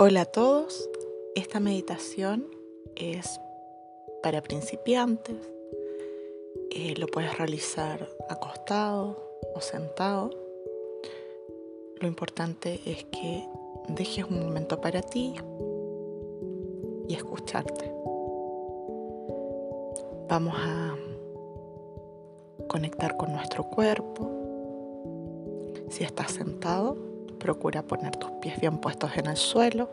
Hola a todos, esta meditación es para principiantes. Eh, lo puedes realizar acostado o sentado. Lo importante es que dejes un momento para ti y escucharte. Vamos a conectar con nuestro cuerpo. Si estás sentado, Procura poner tus pies bien puestos en el suelo,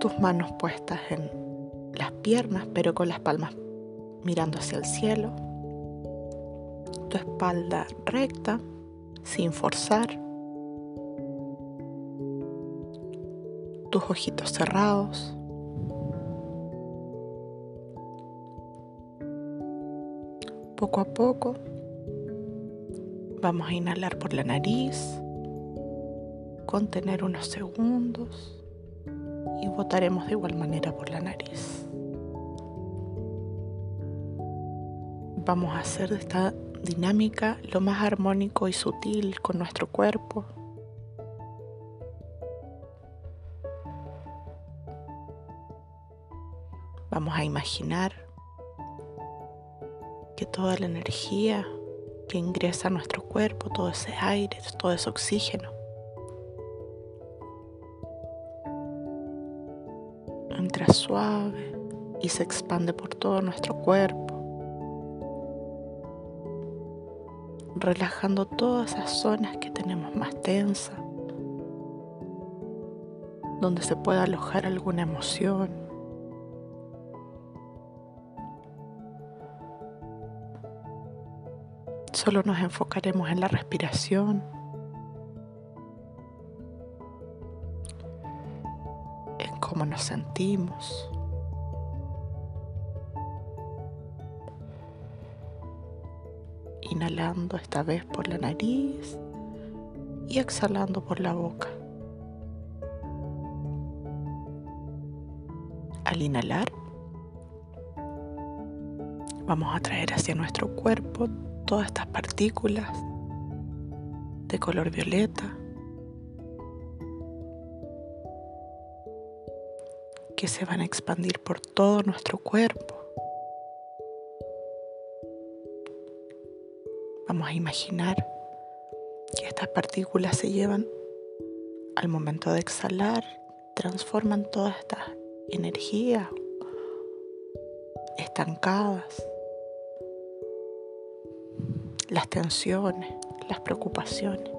tus manos puestas en las piernas, pero con las palmas mirando hacia el cielo, tu espalda recta, sin forzar, tus ojitos cerrados. Poco a poco Vamos a inhalar por la nariz, contener unos segundos y botaremos de igual manera por la nariz. Vamos a hacer de esta dinámica lo más armónico y sutil con nuestro cuerpo. Vamos a imaginar que toda la energía que ingresa a nuestro cuerpo, todo ese aire, todo ese oxígeno. Entra suave y se expande por todo nuestro cuerpo, relajando todas esas zonas que tenemos más tensas, donde se pueda alojar alguna emoción. Solo nos enfocaremos en la respiración, en cómo nos sentimos. Inhalando esta vez por la nariz y exhalando por la boca. Al inhalar, vamos a traer hacia nuestro cuerpo todas estas partículas de color violeta que se van a expandir por todo nuestro cuerpo. Vamos a imaginar que estas partículas se llevan al momento de exhalar, transforman todas estas energías estancadas las tensiones, las preocupaciones.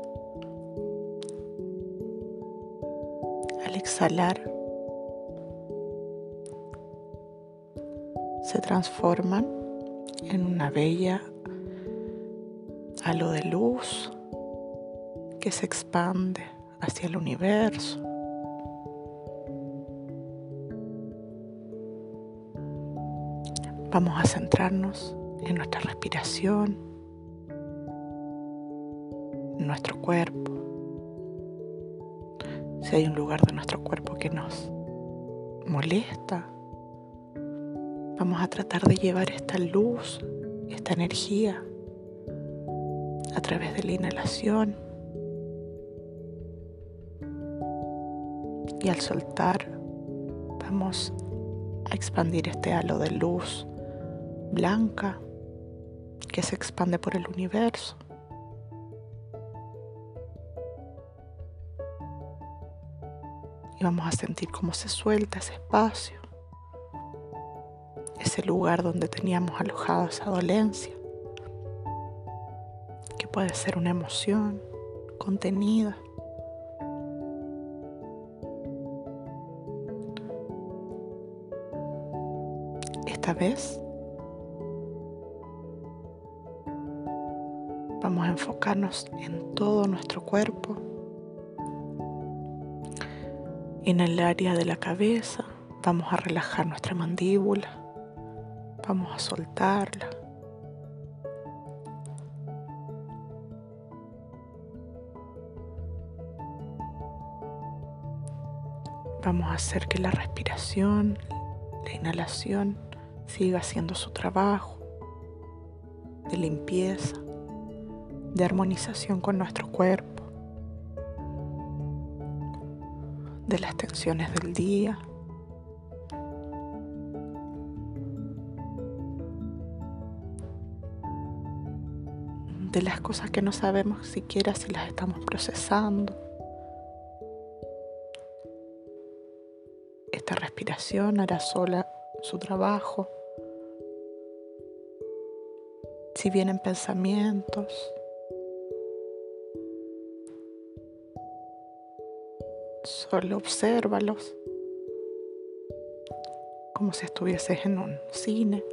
Al exhalar, se transforman en una bella halo de luz que se expande hacia el universo. Vamos a centrarnos en nuestra respiración nuestro cuerpo. Si hay un lugar de nuestro cuerpo que nos molesta, vamos a tratar de llevar esta luz, esta energía a través de la inhalación. Y al soltar, vamos a expandir este halo de luz blanca que se expande por el universo. Y vamos a sentir cómo se suelta ese espacio, ese lugar donde teníamos alojado esa dolencia, que puede ser una emoción contenida. Esta vez vamos a enfocarnos en todo nuestro cuerpo en el área de la cabeza vamos a relajar nuestra mandíbula, vamos a soltarla. Vamos a hacer que la respiración, la inhalación siga haciendo su trabajo de limpieza, de armonización con nuestro cuerpo. De las tensiones del día. de las cosas que no sabemos siquiera si las estamos procesando. Esta respiración hará sola su trabajo. Si vienen pensamientos, solo obsérvalos como si estuvieses en un cine,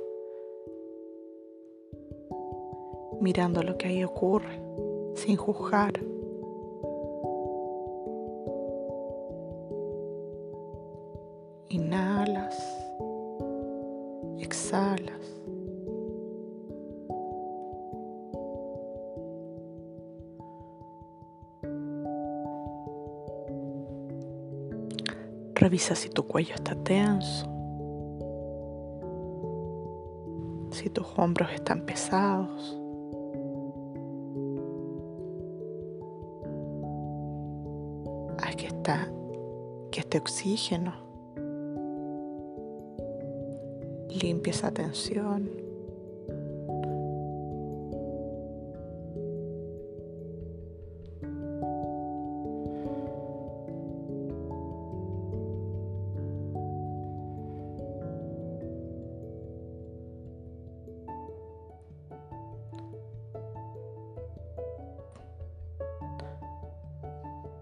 mirando lo que ahí ocurre sin juzgar. Revisa si tu cuello está tenso, si tus hombros están pesados. Haz que, está, que este oxígeno limpie esa tensión.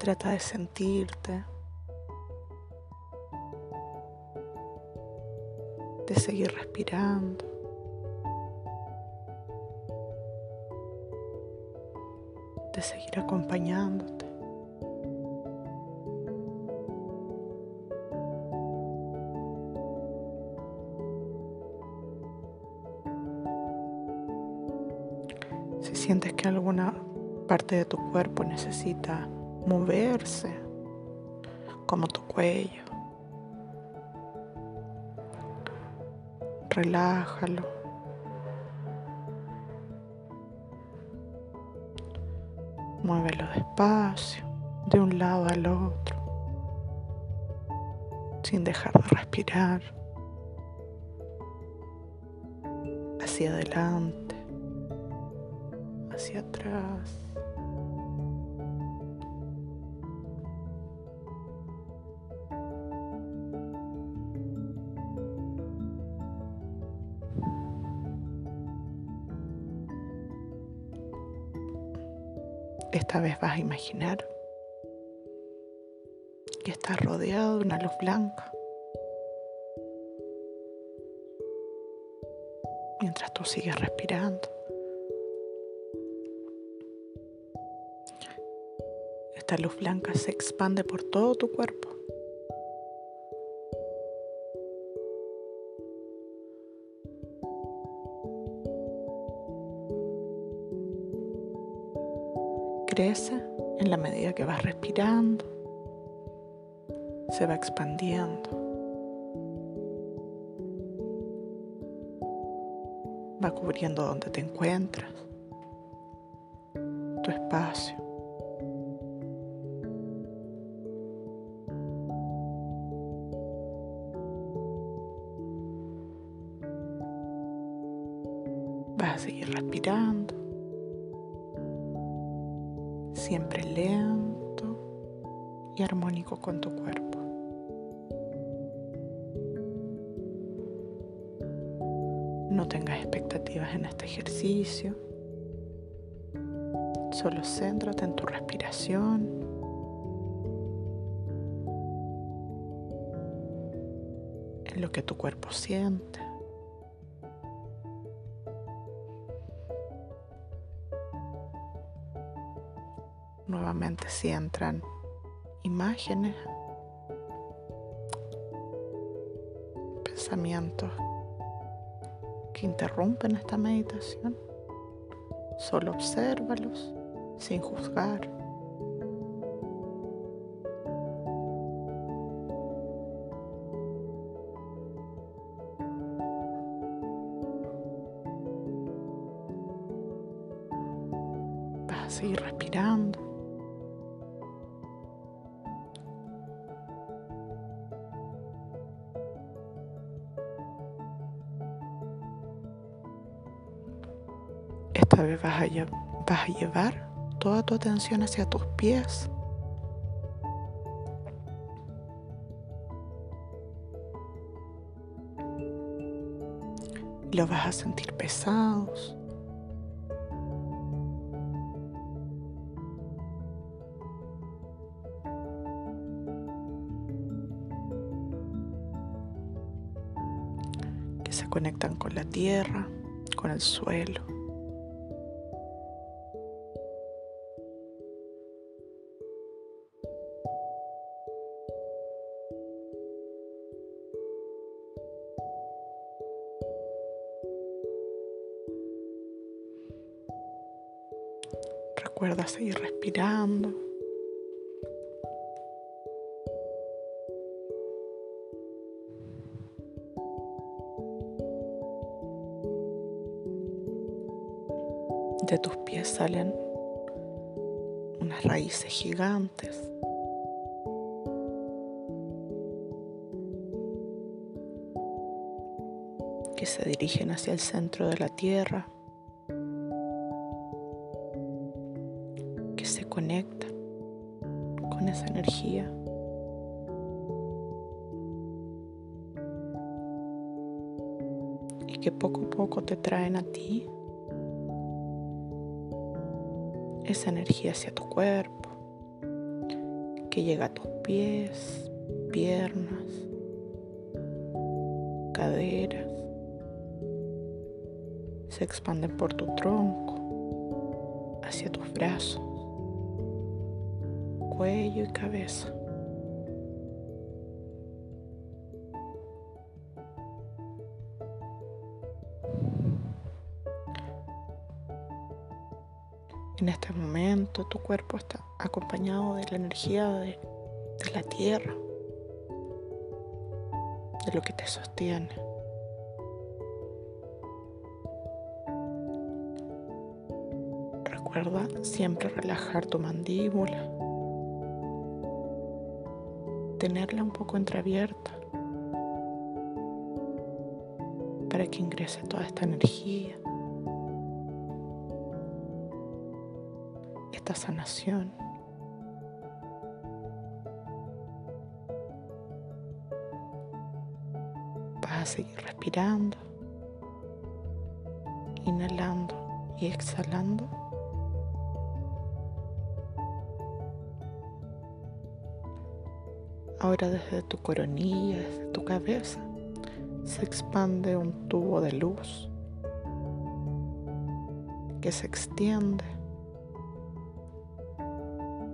Trata de sentirte, de seguir respirando. de seguir acompañándote. Si sientes que alguna parte de tu cuerpo necesita moverse, como tu cuello. Relájalo. Muévelo despacio, de un lado al otro, sin dejar de respirar. Hacia adelante, hacia atrás. Esta vez vas a imaginar que estás rodeado de una luz blanca. Mientras tú sigues respirando. Esta luz blanca se expande por todo tu cuerpo. En la medida que vas respirando, se va expandiendo, va cubriendo donde te encuentras, tu espacio. No tengas expectativas en este ejercicio. Solo céntrate en tu respiración. En lo que tu cuerpo siente. nuevamente si entran imágenes, pensamientos que interrumpen esta meditación, solo obsérvalos sin juzgar. Vas a llevar toda tu atención hacia tus pies. Los vas a sentir pesados. que se conectan con la tierra, con el suelo. Recuerda seguir respirando. De tus pies salen unas raíces gigantes. que se dirigen hacia el centro de la tierra. Poco a poco te traen a ti esa energía hacia tu cuerpo, que llega a tus pies, piernas, caderas, se expanden por tu tronco, hacia tus brazos cuello y cabeza. En este momento tu cuerpo está acompañado de la energía de, la tierra, de lo que te sostiene. Recuerda siempre relajar tu mandíbula tenerla un poco entreabierta para que ingrese toda esta energía, sanación. Vas a seguir respirando, inhalando y exhalando. Ahora desde tu coronilla, desde tu cabeza, se expande un tubo de luz que se extiende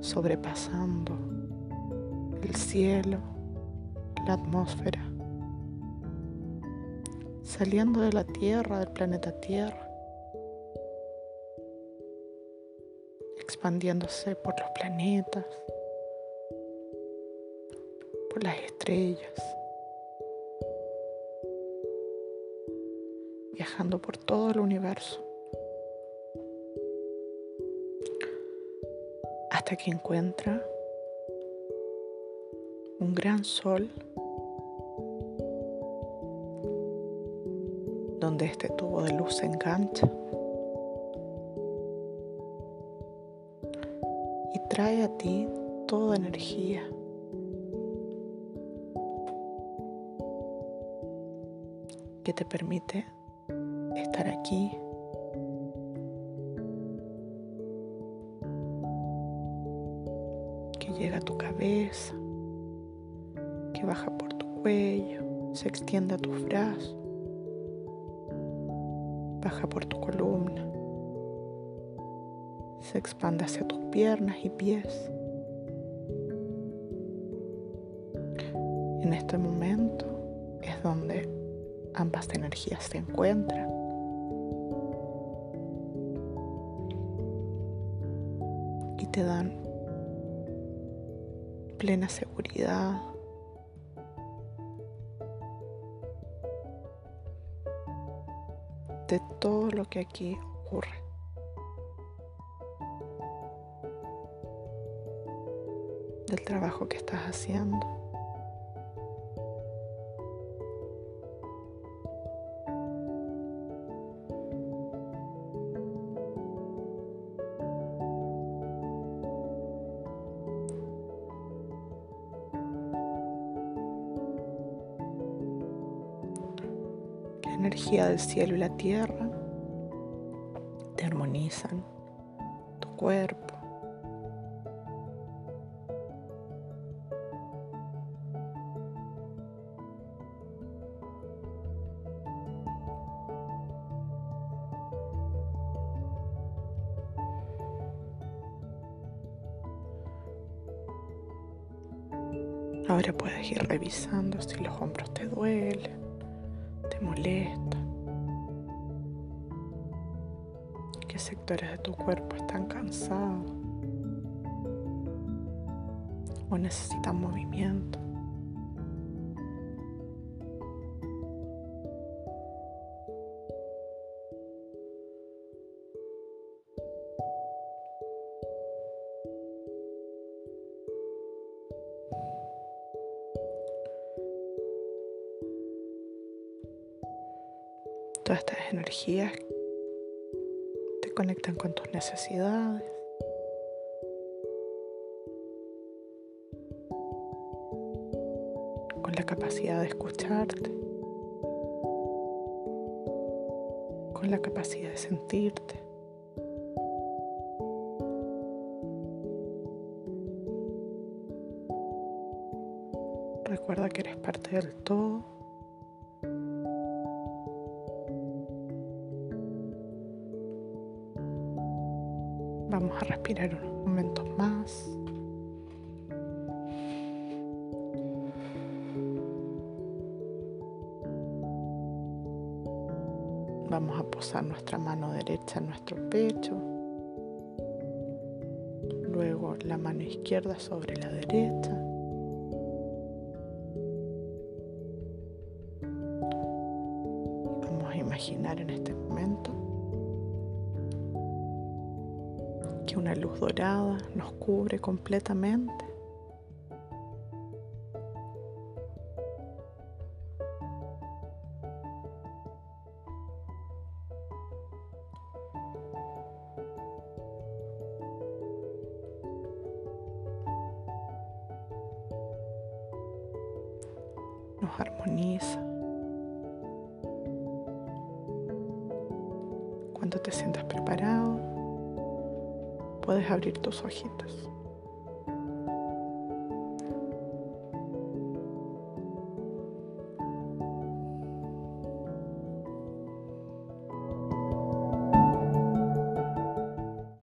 sobrepasando el cielo, la atmósfera, saliendo de la Tierra, del planeta Tierra, expandiéndose por los planetas, por las estrellas, viajando por todo el universo, hasta que encuentra un gran sol donde este tubo de luz se engancha y trae a ti toda energía que te permite estar aquí. Que llega a tu cabeza, que baja por tu cuello, se extiende a tus brazos, baja por tu columna, se expande hacia tus piernas y pies. En este momento es donde ambas energías se encuentran. Y te dan plena seguridad. de todo lo que aquí ocurre. Del trabajo que estás haciendo. Energía del cielo y la tierra te armonizan tu cuerpo. Ahora puedes ir revisando si los hombros te duelen, qué sectores de tu cuerpo están cansados o necesitan movimiento. Te conectan con tus necesidades. Con la capacidad de escucharte. Con la capacidad de sentirte. Recuerda que eres parte del todo Vamos a posar nuestra mano derecha en nuestro pecho. Luego la mano izquierda sobre la derecha. Vamos a imaginar en este momento que una luz dorada nos cubre completamente. Armoniza. Cuando te sientas preparado, puedes abrir tus ojitos.